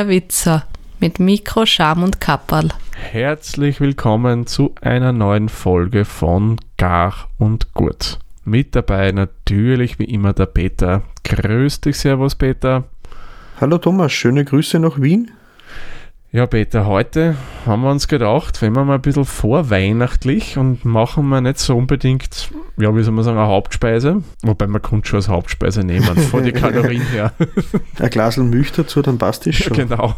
der Witzer mit Mikro, Scham und Kapperl. Herzlich willkommen zu einer neuen Folge von Gar und Gut. Mit dabei natürlich wie immer der Peter. Grüß dich, Servus Peter. Hallo Thomas, schöne Grüße nach Wien. Ja, Peter, heute haben wir uns gedacht, wenn wir mal ein bisschen vorweihnachtlich und machen wir nicht so unbedingt, ja, wie soll man sagen, eine Hauptspeise, wobei man kann schon als Hauptspeise nehmen, von den Kalorien her. Ein Glas Milch dazu, dann passt das schon. Ja, genau.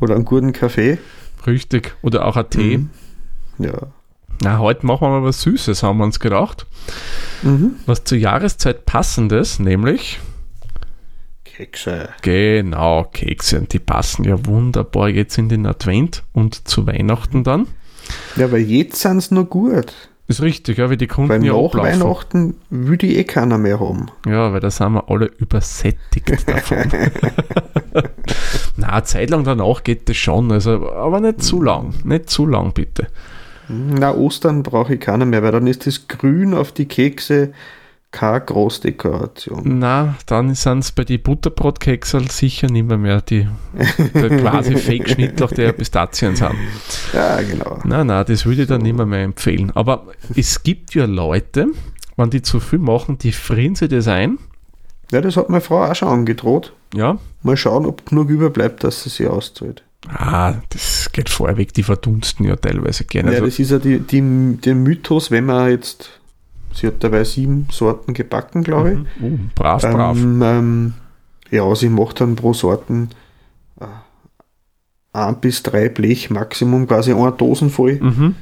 Oder einen guten Kaffee. Richtig. Oder auch ein Tee. Mhm. Ja. Na, heute machen wir mal was Süßes, haben wir uns gedacht. Mhm. Was zur Jahreszeit passendes, nämlich Kekse. Genau, Kekse. Und die passen ja wunderbar jetzt in den Advent und zu Weihnachten dann. Ja, weil jetzt sind sie noch gut. Ist richtig, ja, wie die Kunden Weil ja nach ablaufen. Weihnachten will die eh keiner mehr haben. Ja, weil da sind wir alle übersättigt davon. Na, eine Zeit lang danach geht das schon, also, aber nicht zu lang. Nicht zu lang, bitte. Na, Ostern brauche ich keiner mehr, weil dann ist das Grün auf die Kekse keine Großdekoration. Na, dann sind es bei den Butterbrotkekseln sicher nicht mehr, mehr die, quasi Fake-Schnittlauch, ja Pistazien sind. Ja, genau. Nein, nein, das würde ich dann nicht mehr, mehr empfehlen. Aber es gibt ja Leute, wenn die zu viel machen, die frieren sich das ein. Ja, das hat meine Frau auch schon angedroht. Ja. Mal schauen, ob genug überbleibt, dass sie sie auszahlt. Ah, das geht vorher weg, die verdunsten ja teilweise gerne. Ja, Also, das ist ja die, die, der Mythos, wenn man jetzt, sie hat dabei sieben Sorten gebacken, glaube ich. uh, brav, brav. Ähm, ähm, ja, sie macht dann pro Sorten äh, ein bis drei Blech Maximum, quasi eine Dosen voll, Mhm.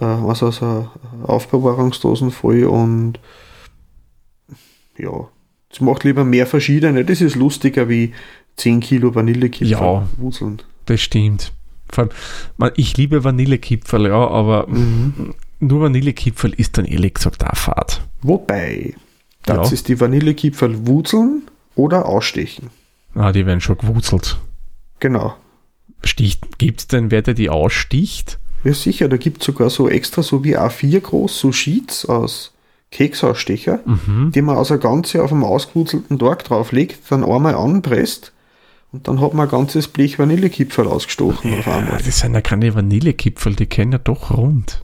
äh, also so Aufbewahrungsdosen voll und ja, sie macht lieber mehr verschiedene. Das ist lustiger wie 10 Kilo Vanillekipferl Ja. Das stimmt. Vor allem, man, ich liebe Vanillekipferl, ja, aber Mhm. Nur Vanillekipferl ist dann ehrlich gesagt auch fad. Wobei, das Ja. ist die Vanillekipferl wuseln oder ausstechen. Ah, die werden schon gewurzelt. Genau. Gibt es denn, wer der die aussticht? Ja, sicher, da gibt es sogar so extra, so wie A4 groß, so Sheets aus Keksausstecher, Mhm. die man also ganze auf einem ausgewurzelten Tag drauflegt, dann einmal anpresst und dann hat man ein ganzes Blech Vanillekipferl ausgestochen auf Ja, einmal. das sind ja keine Vanillekipferl, die kennen ja doch rund.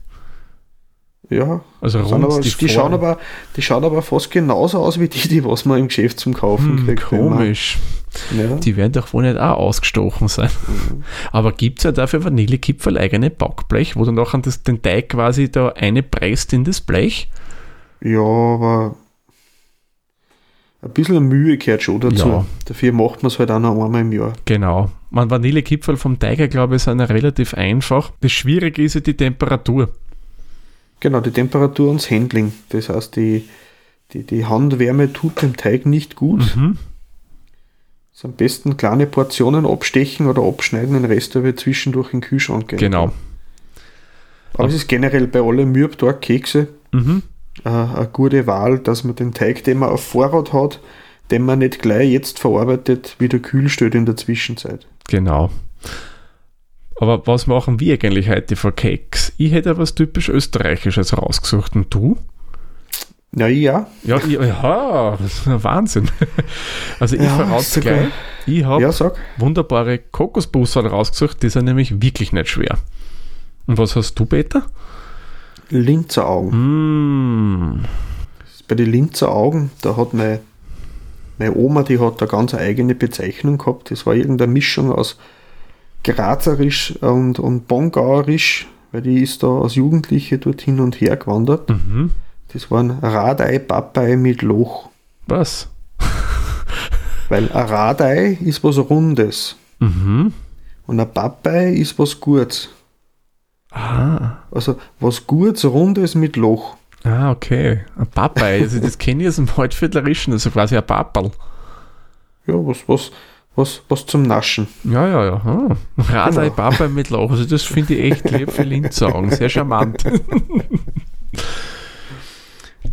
Ja, Also rund aber, die, die, schauen aber, die schauen aber fast genauso aus wie die, die was man im Geschäft zum Kaufen hm, kriegt. komisch. Ja. Die werden doch wohl nicht auch ausgestochen sein. Aber gibt es ja dafür Vanillekipferl eigene Backblech, wo du nachher das, den Teig quasi da einpresst in das Blech? ja, aber ein bisschen Mühe gehört schon dazu. Ja. Dafür macht man es halt auch noch einmal im Jahr. Genau. Man Vanillekipferl vom Teiger, glaube ich, sind ja relativ einfach. Das Schwierige ist ja die Temperatur. Genau, die Temperatur und das Handling. Das heißt, die, die, die Handwärme tut dem Teig nicht gut. Mhm. Also am besten kleine Portionen abstechen oder abschneiden, den Rest aber zwischendurch in den Kühlschrank gehen. Genau. Aber es ist generell bei allen Mürbtag-Kekse Mhm. äh, eine gute Wahl, dass man den Teig, den man auf Vorrat hat, den man nicht gleich jetzt verarbeitet, wieder kühl stellt in der Zwischenzeit. Genau. Aber was machen wir eigentlich heute für Keks? Ich hätte was typisch Österreichisches rausgesucht. Und du? Ja, ja. Ja, ich, ja das ist ein Wahnsinn. Also ich Ja, verrate gleich. Ich habe Ja, wunderbare Kokosbussel rausgesucht, die sind nämlich wirklich nicht schwer. Und was hast du, Peter? Linzer Augen. Mm, Bei den Linzer Augen, da hat meine, meine Oma, die hat da ganz eine eigene Bezeichnung gehabt. Das war irgendeine Mischung aus Grazerisch und, und Bongauerisch, weil die ist da als Jugendliche dort hin und her gewandert. mhm. Das waren Radei, Papei mit Loch. Was? Weil ein Radei ist was Rundes Mhm. und ein Papei ist was Gutes. Ah. Also was Gutes, Rundes mit Loch. Ah, okay. Ein Papay, also das kenne ich aus dem Waldviertlerischen, also quasi ein Paperl. Ja, was, was, was, was zum Naschen. Ja, ja, ja. Ah. Radei Genau. Papay mit Lauch, also das finde ich echt lieb für Linzaugen, sehr charmant.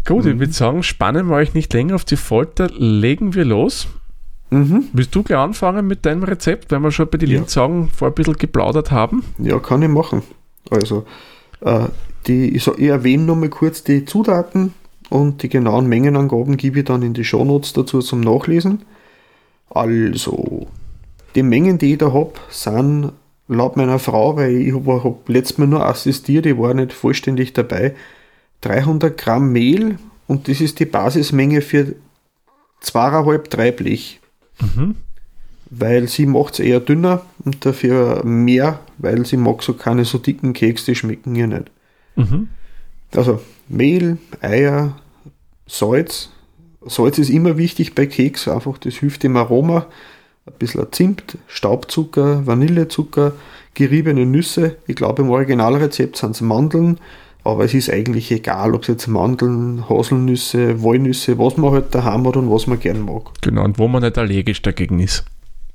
Gut, ich würde sagen, spannen wir euch nicht länger auf die Folter, legen wir los. Mhm. Willst du gleich anfangen mit deinem Rezept, weil wir schon bei den Ja. Linzaugen vor ein bisschen geplaudert haben? Ja, kann ich machen. Also, äh, die, ich, so, ich erwähne nochmal kurz die Zutaten und die genauen Mengenangaben gebe ich dann in die Shownotes dazu zum Nachlesen. Also, die Mengen, die ich da habe, sind laut meiner Frau, weil ich habe hab letztes Mal nur assistiert, ich war nicht vollständig dabei, 300 Gramm Mehl und das ist die Basismenge für zweieinhalb, drei Blech. Mhm. Weil sie macht es eher dünner und dafür mehr, weil sie mag so keine so dicken Keks, die schmecken ihr nicht. Mhm. Also Mehl, Eier, Salz. Salz ist immer wichtig bei Keks, einfach das hilft im Aroma. Ein bisschen Zimt, Staubzucker, Vanillezucker, geriebene Nüsse. Ich glaube, im Originalrezept sind es Mandeln, aber es ist eigentlich egal, ob es jetzt Mandeln, Haselnüsse, Walnüsse, was man halt daheim hat und was man gern mag. Genau, und wo man nicht allergisch dagegen ist.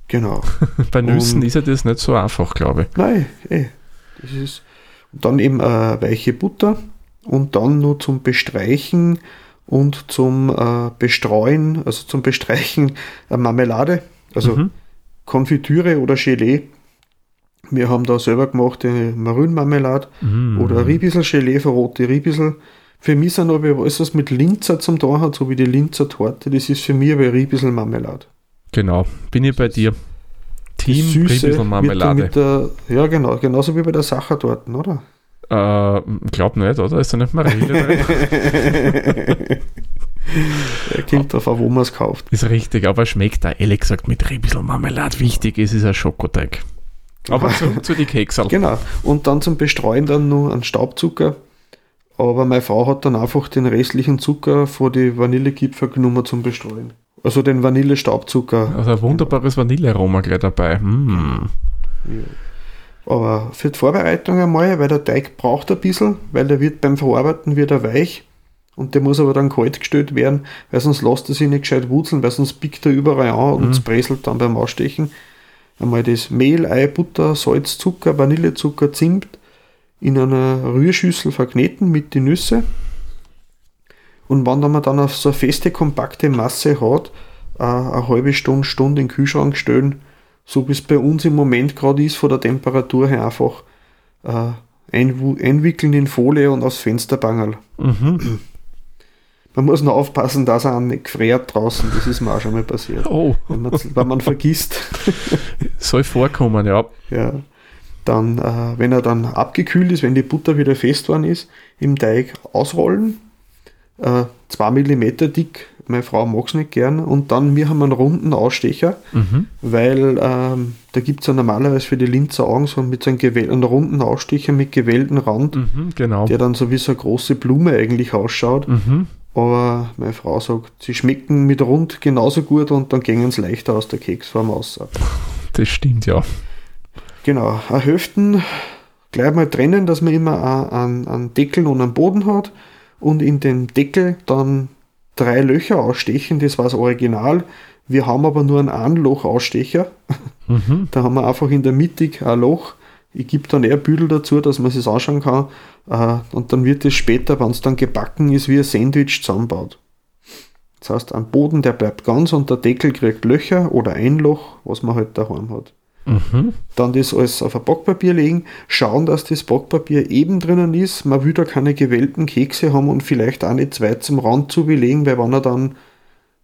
Genau. Bei Nüssen Und- ist ja das nicht so einfach, glaube ich. Nein, eh. Das ist und dann eben äh, weiche Butter und dann nur zum Bestreichen und zum äh, Bestreuen, also zum Bestreichen äh, Marmelade, also Mhm. Konfitüre oder Gelee. Wir haben da selber gemachte Marünmarmelade Mhm. oder Riebissel-Gelee, verrote Riebissel. Für mich sind aber alles, was mit Linzer zum tun hat, so wie die Linzer Torte, das ist für mich aber Riebissel Marmelade. Genau, bin ich bei dir. Team Süße Riebissel Marmelade. Mit der, mit der, ja, genau, genauso wie bei der Sachertorten, oder? Äh, glaub nicht, oder? Ist da nicht Marille drin? Er kommt drauf an, wo man es kauft. ist richtig, aber es schmeckt da ehrlich gesagt mit Riebissel Marmelade. Wichtig ist, ist ein Schokoteig. Aber zurück zu den Keksal. Genau. Und dann zum Bestreuen dann nur einen Staubzucker. Aber meine Frau hat dann einfach den restlichen Zucker von die Vanillekipfer genommen zum Bestreuen. Also den Vanillestaubzucker. Also ein wunderbares Vanillearoma gleich dabei. Mm. Aber für die Vorbereitung einmal, weil der Teig braucht ein bisschen, weil der wird beim Verarbeiten wieder weich. Und der muss aber dann kalt gestellt werden, weil sonst lässt er sich nicht gescheit wurzeln, weil sonst biegt er überall an und es bräselt dann beim Ausstechen. Einmal das Mehl, Ei, Butter, Salz, Zucker, Vanillezucker, Zimt in einer Rührschüssel verkneten mit die Nüsse. Und wenn man dann auf so eine feste, kompakte Masse hat, äh, eine halbe Stunde, Stunde in den Kühlschrank stellen, so wie es bei uns im Moment gerade ist, von der Temperatur her einfach äh, einwickeln in Folie und aufs Fenster bangerl. Mhm. Man muss nur aufpassen, dass er nicht gefriert draußen, das ist mir auch schon mal passiert. Oh, Wenn man, wenn man vergisst, soll vorkommen, ja. ja, dann, äh, wenn er dann abgekühlt ist, wenn die Butter wieder fest worden ist, im Teig ausrollen, äh, 2 mm dick, meine Frau mag es nicht gern, und dann, wir haben einen runden Ausstecher, Mhm. weil ähm, da gibt es ja normalerweise für die Linzer Augen so mit so einem, gewähl- einen runden Ausstecher mit gewählten Rand, Mhm, genau. der dann so wie so eine große Blume eigentlich ausschaut. Mhm. Aber meine Frau sagt, sie schmecken mit rund genauso gut und dann gingen sie leichter aus der Keksform aus. Das stimmt, ja. Genau, eine Hälften gleich mal trennen, dass man immer einen, einen Deckel und einen Boden hat und in den Deckel dann drei Löcher ausstechen, das war das Original. Wir haben aber nur einen Anloch-Ausstecher. Mhm. Da haben wir einfach in der Mitte ein Loch. Ich gebe dann eher Büdel dazu, dass man es anschauen kann. Äh, Und dann wird es später, wenn es dann gebacken ist, wie ein Sandwich zusammenbaut. Das heißt, am Boden, der bleibt ganz und der Deckel kriegt Löcher oder ein Loch, was man halt daheim hat. Mhm. Dann das alles auf ein Backpapier legen, schauen, dass das Backpapier eben drinnen ist. Man will da keine gewellten Kekse haben und vielleicht auch nicht zwei zum Rand zu belegen, weil wenn er dann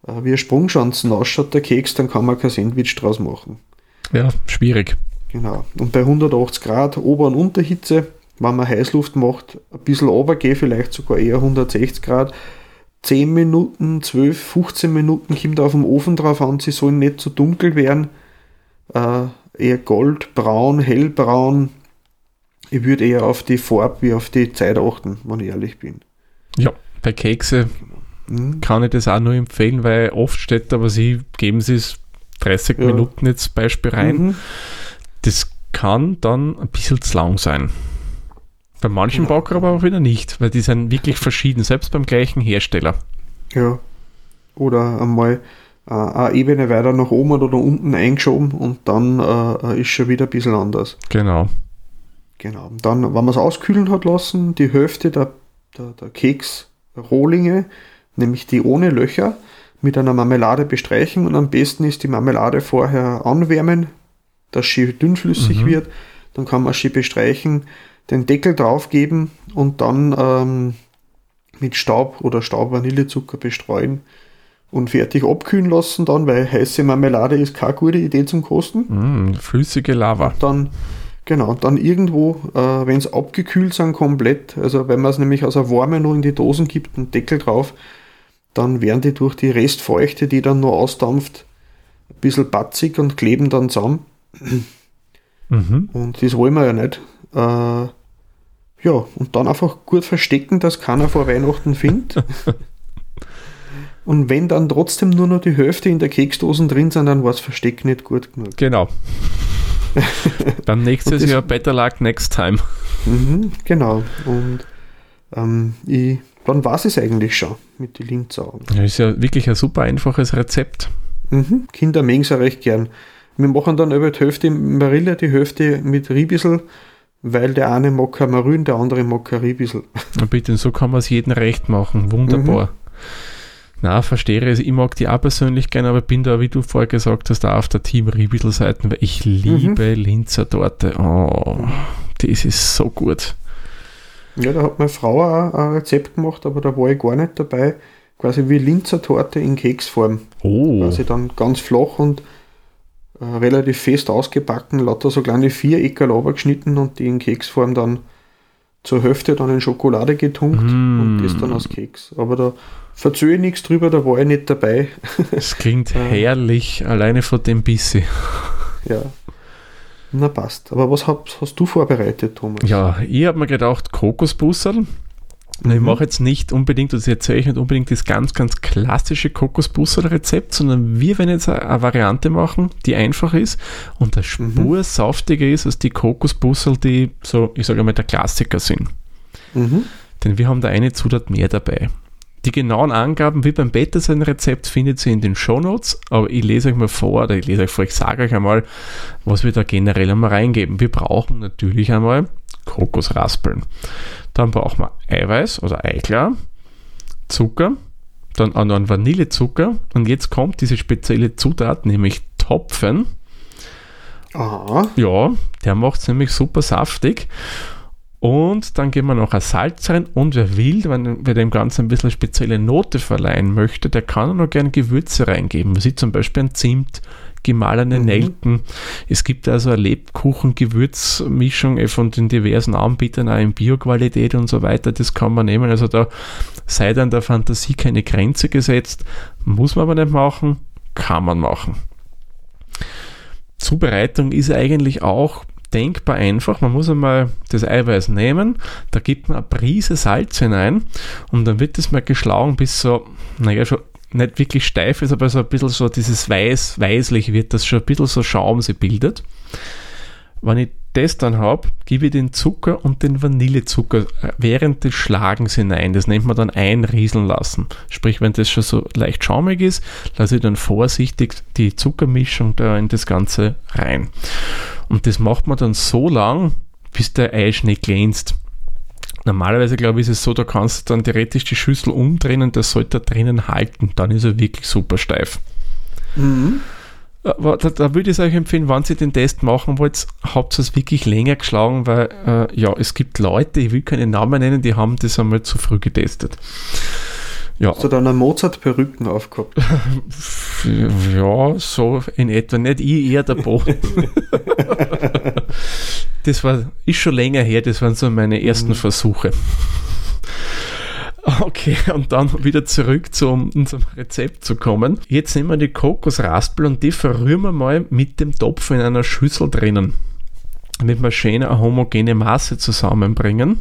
äh, wie ein Sprungschanzen ausschaut, der Keks, dann kann man kein Sandwich draus machen. Ja, schwierig. Genau. Und bei 180 Grad Ober- und Unterhitze, wenn man Heißluft macht, ein bisschen runtergehen, vielleicht sogar eher 160 Grad. 10 Minuten, 12, 15 Minuten kommt auf dem Ofen drauf an, sie sollen nicht zu dunkel werden. Äh, eher gold, braun, hellbraun. Ich würde eher auf die Farbe wie auf die Zeit achten, wenn ich ehrlich bin. Ja, bei Kekse Mhm. kann ich das auch nur empfehlen, weil oft steht da, aber sie geben sie es 30 Ja. Minuten jetzt Beispiel rein. Mhm. Das kann dann ein bisschen zu lang sein. Bei manchen Genau. Backer aber auch wieder nicht, weil die sind wirklich verschieden, selbst beim gleichen Hersteller. Ja. Oder einmal äh, eine Ebene weiter nach oben oder unten eingeschoben und dann äh, ist schon wieder ein bisschen anders. Genau. Genau. Und dann, wenn man es auskühlen hat lassen, die Hälfte der, der, der Keksrohlinge, nämlich die ohne Löcher, mit einer Marmelade bestreichen und am besten ist die Marmelade vorher anwärmen, dass sie dünnflüssig Mhm. wird. Dann kann man sie bestreichen, den Deckel draufgeben und dann ähm, mit Staub oder Staub-Vanillezucker bestreuen. Und fertig abkühlen lassen dann, weil heiße Marmelade ist keine gute Idee zum Kosten. Mm, flüssige Lava. Dann, genau, dann irgendwo, äh, wenn es abgekühlt sind, komplett, also wenn man es nämlich aus der Warme nur in die Dosen gibt, einen Deckel drauf, dann werden die durch die Restfeuchte, die dann nur ausdampft, ein bisschen batzig und kleben dann zusammen. Mhm. Und das wollen wir ja nicht. Äh, ja, und dann einfach gut verstecken, dass keiner vor Weihnachten findet. und wenn dann trotzdem nur noch die Hälfte in der Keksdosen drin sind, dann war das Versteck nicht gut genug. Genau. Dann nächstes Jahr better luck next time. Mhm, genau. Und ähm, ich, dann war es eigentlich schon mit den Linzaugen. Das ist ja wirklich ein super einfaches Rezept. Mhm. Kinder mögen es ja recht gern. Wir machen dann über die Hälfte Marille, die Hälfte mit Riebissel, weil der eine mag Marün, der andere mag Riebissel. Bitte, so kann man es jedem recht machen. Wunderbar. Na, verstehe es. Ich mag die auch persönlich gerne, aber bin da, wie du vorher gesagt hast, auch auf der Team Riebitl-Seiten, weil ich liebe Linzer Torte. Oh, das ist so gut. Ja, da hat meine Frau auch ein Rezept gemacht, aber da war ich gar nicht dabei. Quasi wie Linzer Torte in Keksform. Oh, Quasi dann ganz flach und äh, relativ fest ausgebacken, lauter so kleine Viereckerl geschnitten und die in Keksform dann zur Hälfte dann in Schokolade getunkt Mm. und das dann als Keks. Aber da verzöge ich nichts drüber, da war ich nicht dabei. es klingt Äh. herrlich, alleine von dem Bissi. ja. Na passt. Aber was hast, hast du vorbereitet, Thomas? Ja, ich habe mir gedacht, Kokosbusserl. Ich Mhm. mache jetzt nicht unbedingt, also ich erzähle euch nicht unbedingt das ganz, ganz klassische Kokosbusserl-Rezept, sondern wir werden jetzt eine, Variante machen, die einfach ist und eine Spur saftiger ist als die Kokosbusserl, die so, ich sage mal, der Klassiker sind. Mhm. Denn wir haben da eine Zutat mehr dabei. Die genauen Angaben wie beim Beta-Sein-Rezept findet ihr in den Shownotes, aber ich lese euch mal vor, oder ich lese euch vor, ich sage euch einmal, was wir da generell einmal reingeben. Wir brauchen natürlich einmal Kokosraspeln. Dann brauchen wir Eiweiß oder Eiklar, Zucker, dann auch noch einen Vanillezucker und jetzt kommt diese spezielle Zutat, nämlich Topfen. Aha. Ja, der macht es nämlich super saftig. Und dann geben wir noch ein Salz rein und wer will, wenn wer dem Ganzen ein bisschen spezielle Note verleihen möchte, der kann auch noch gerne Gewürze reingeben. Wie zum Beispiel ein Zimt, gemahlene Mhm. Nelken. Es gibt also eine Lebkuchen-Gewürzmischung eh von den diversen Anbietern, auch in Bioqualität und so weiter. Das kann man nehmen. Also da sei dann der Fantasie keine Grenze gesetzt. Muss man aber nicht machen, kann man machen. Zubereitung ist eigentlich auch denkbar einfach. Man muss einmal das Eiweiß nehmen, da gibt man eine Prise Salz hinein und dann wird das mal geschlagen bis so, naja, schon nicht wirklich steif ist, aber so ein bisschen so dieses weiß, weißlich wird das schon ein bisschen so Schaum sie bildet. Wenn ich das dann habe, gebe ich den Zucker und den Vanillezucker während des Schlagens hinein. Das nennt man dann einrieseln lassen. Sprich, wenn das schon so leicht schaumig ist, lasse ich dann vorsichtig die Zuckermischung da in das Ganze rein. Und das macht man dann so lang, bis der Eischnee glänzt. Normalerweise, glaube ich, ist es so, da kannst du dann theoretisch die Schüssel umdrehen und das sollte da drinnen halten. Dann ist er wirklich super steif. Mhm. Aber da, da würde ich euch empfehlen, wenn ihr den Test machen wollt, habt ihr es wirklich länger geschlagen, weil äh, ja, es gibt Leute, ich will keine Namen nennen, die haben das einmal zu früh getestet. Ja, Hast du dann eine Mozart-Perücken aufgehabt? ja, so in etwa. Nicht ich, eher der Bo. das war, ist schon länger her, das waren so meine ersten Versuche. Okay, und dann wieder zurück zu unserem Rezept zu kommen. Jetzt nehmen wir die Kokosraspel und die verrühren wir mal mit dem Topf in einer Schüssel drinnen. Damit wir schön eine homogene Masse zusammenbringen.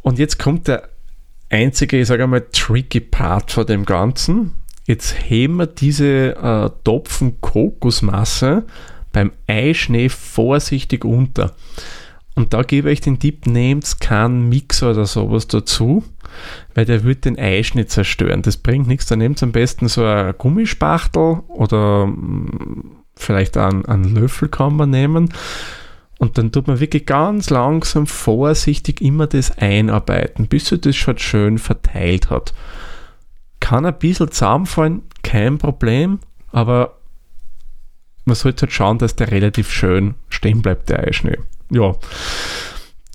Und jetzt kommt der einzige, ich sage einmal, tricky Part von dem Ganzen. Jetzt heben wir diese äh, Topfen Kokosmasse beim Eischnee vorsichtig unter. Und da gebe ich den Tipp, nehmt keinen Mixer oder sowas dazu, weil der wird den Eischnee zerstören. Das bringt nichts. Da nehmt am besten so ein Gummispachtel oder mm, vielleicht einen, einen Löffel kann man nehmen. Und dann tut man wirklich ganz langsam vorsichtig immer das einarbeiten, bis sich das schon schön verteilt hat. Kann ein bisschen zusammenfallen, kein Problem, aber man sollte halt schauen, dass der relativ schön stehen bleibt, der Eischnee. Ja.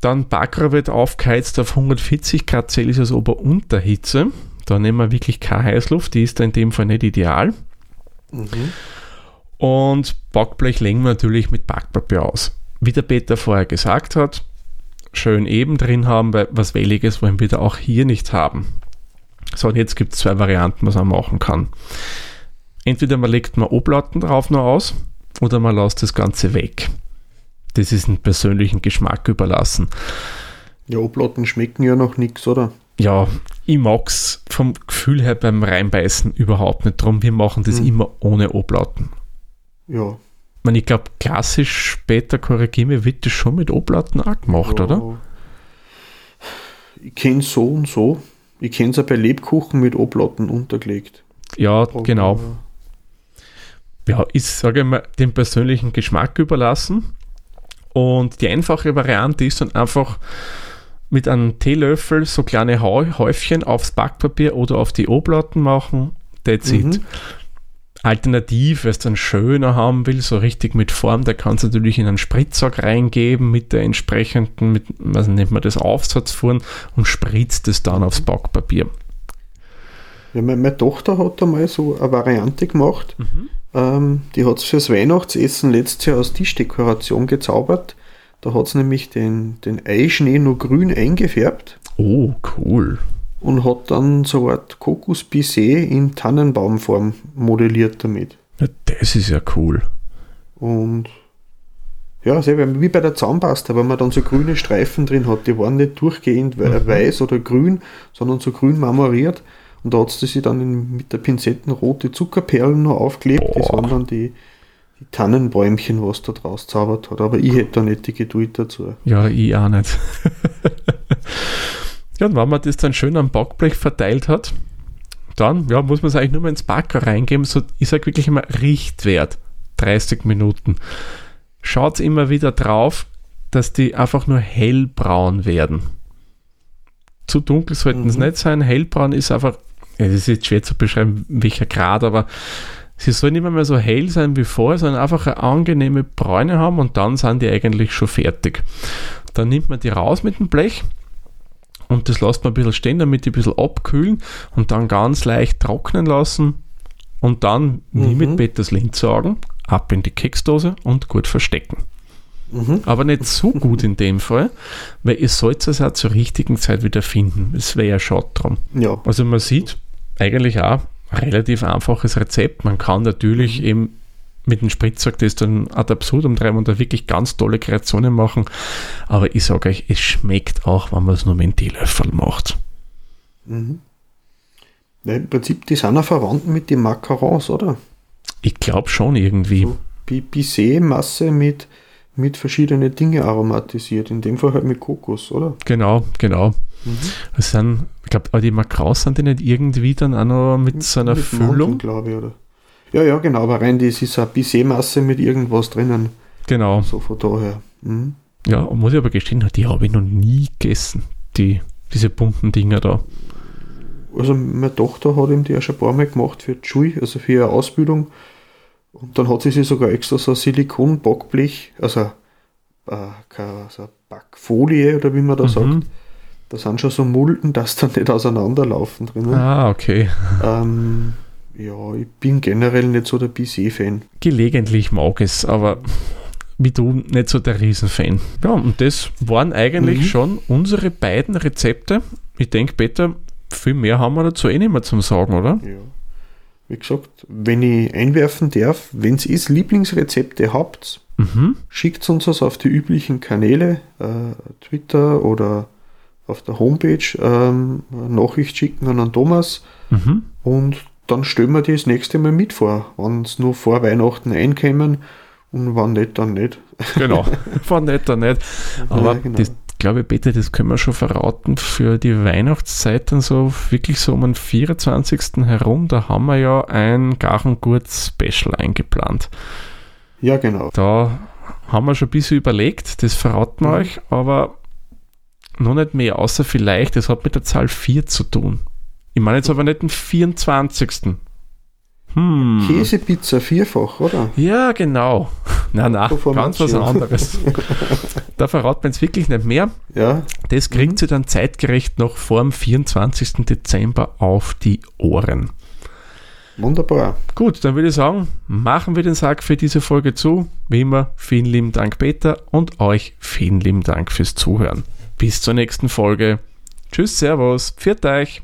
Dann Backrohr wird aufgeheizt auf 140 Grad Celsius Ober- Unterhitze. Da nehmen wir wirklich keine Heißluft, die ist da in dem Fall nicht ideal. Mhm. Und Backblech legen wir natürlich mit Backpapier aus. Wie der Peter vorher gesagt hat, schön eben drin haben, weil was Welliges wollen wir da auch hier nicht haben. So, und jetzt gibt es zwei Varianten, was man machen kann. Entweder man legt mal Oblaten drauf noch aus oder man lässt das Ganze weg. Das ist einem persönlichen Geschmack überlassen. Ja, Oblaten schmecken ja noch nichts, oder? Ja, ich mag es vom Gefühl her beim Reinbeißen überhaupt nicht drum. Wir machen das Mhm. immer ohne Oblaten. Ja. Ich, meine, ich glaube, klassisch später, korrigiere mich, wird das schon mit Oblaten auch gemacht, ja. oder? Ich kenne so und so. Ich kenne es auch bei Lebkuchen mit Oblaten untergelegt. Ja, Aber- genau. ja, ich sage mal, dem persönlichen Geschmack überlassen. Und die einfache Variante ist dann einfach mit einem Teelöffel so kleine Häufchen aufs Backpapier oder auf die Oblaten machen. That's it. Alternativ, wer es dann schöner haben will, so richtig mit Form, der kann es natürlich in einen Spritzsack reingeben mit der entsprechenden, mit, was nennt man das, Aufsatzfuhren und spritzt es dann aufs Backpapier. Ja, meine, Tochter hat einmal so eine Variante gemacht. Mhm. Ähm, die hat es fürs Weihnachtsessen letztes Jahr als Tischdekoration gezaubert. Da hat sie nämlich den, den Eischnee nur grün eingefärbt Oh, cool. Und hat dann so eine Art Kokosbisset in Tannenbaumform modelliert damit. Ja, das ist ja cool. Und ja, wie bei der Zahnpasta, wenn man dann so grüne Streifen drin hat, die waren nicht durchgehend Mhm. weiß oder grün, sondern so grün marmoriert. Und da hat sie sich dann in, mit der Pinzetten rote Zuckerperlen noch aufgeklebt. Das waren dann die, die Tannenbäumchen, was da draus zaubert hat. Aber ich hätte da nicht die Geduld dazu. Ja, ich auch nicht. ja, und wenn man das dann schön am Backblech verteilt hat, dann ja, muss man es eigentlich nur mal ins Backer reingeben. So, ich sage wirklich immer Richtwert, 30 Minuten. Schaut immer wieder drauf, dass die einfach nur hellbraun werden. Zu dunkel sollten es Mhm. nicht sein. Hellbraun ist einfach, das ist jetzt schwer zu beschreiben, welcher Grad, aber sie sollen nicht mehr so hell sein wie vorher, sondern einfach eine angenehme Bräune haben und dann sind die eigentlich schon fertig. Dann nimmt man die raus mit dem Blech und das lässt man ein bisschen stehen, damit die ein bisschen abkühlen und dann ganz leicht trocknen lassen und dann wie Mhm. mit Peters Lindsaugen ab in die Keksdose und gut verstecken. Mhm. Aber nicht so gut in dem Fall, weil ihr sollt es auch zur richtigen Zeit wieder finden. Es wäre ja schade drum. Ja, Also man sieht eigentlich auch relativ einfaches Rezept. Man kann natürlich Mhm. eben mit dem Spritzsack das dann ad absurdum treiben und da wirklich ganz tolle Kreationen machen. Aber ich sage euch, es schmeckt auch, wenn man es nur mit dem Teelöffel macht. Mhm. ja, im Prinzip, die sind ja verwandt mit den Macarons, oder? Ich glaube schon irgendwie. So Bi- Baiser-Masse mit, mit verschiedenen Dingen aromatisiert. In dem Fall halt mit Kokos, oder? Genau, genau. Mhm. Es sind, ich glaube, die Macraus sind die nicht irgendwie dann auch noch mit so einer Mit Füllung. glaube ich, oder? Ja, ja, genau, aber rein das ist eine Baiser-Masse mit irgendwas drinnen. Genau. So von daher. Mhm. Ja, muss ich aber gestehen, die habe ich noch nie gegessen. Die, diese bunten Dinger da. Also meine Tochter hat ihm die ja schon ein paar Mal gemacht für die Schule, also für ihre Ausbildung. Und dann hat sie sich sogar extra so ein Silikon-Backblech, also, äh, eine Backfolie oder wie man da Mhm. sagt. Da sind schon so Mulden, dass da nicht auseinanderlaufen drinnen. Ah, okay. Ähm, ja, ich bin generell nicht so der Baiser-Fan. Gelegentlich mag es, aber wie du nicht so der Riesenfan. Ja, und das waren eigentlich Mhm. schon unsere beiden Rezepte. Ich denke, Peter, viel mehr haben wir dazu eh nicht mehr zum Sagen, oder? Ja. Wie gesagt, wenn ich einwerfen darf, wenn ihr Lieblingsrezepte habt, Mhm. schickt uns das auf die üblichen Kanäle, äh, Twitter oder auf der Homepage, ähm, Nachricht schicken an Thomas Mhm. und dann stellen wir die das nächste Mal mit vor, wenn es nur vor Weihnachten einkommen und wann nicht, dann nicht. Genau. War nicht, da nicht. Aber Ja, genau. das glaube ich, Peter, das können wir schon verraten für die Weihnachtszeit dann so wirklich so um den 24. herum. Da haben wir ja ein Garengurt-Special eingeplant. Ja, genau. Da haben wir schon ein bisschen überlegt, das verraten wir Mhm. euch, aber noch nicht mehr, außer vielleicht, das hat mit der Zahl 4 zu tun. Ich meine jetzt aber nicht den 24. Hm. Käsepizza vierfach, oder? Ja, genau. Na, na, ganz was anderes. da verraten wir jetzt wirklich nicht mehr. Ja, Das kriegt sie dann zeitgerecht noch vor dem 24. Dezember auf die Ohren. wunderbar. Gut, dann würde ich sagen, machen wir den Sack für diese Folge zu. Wie immer, vielen lieben Dank, Peter, und euch vielen lieben Dank fürs Zuhören. Bis zur nächsten Folge. Tschüss, Servus, pfiat euch.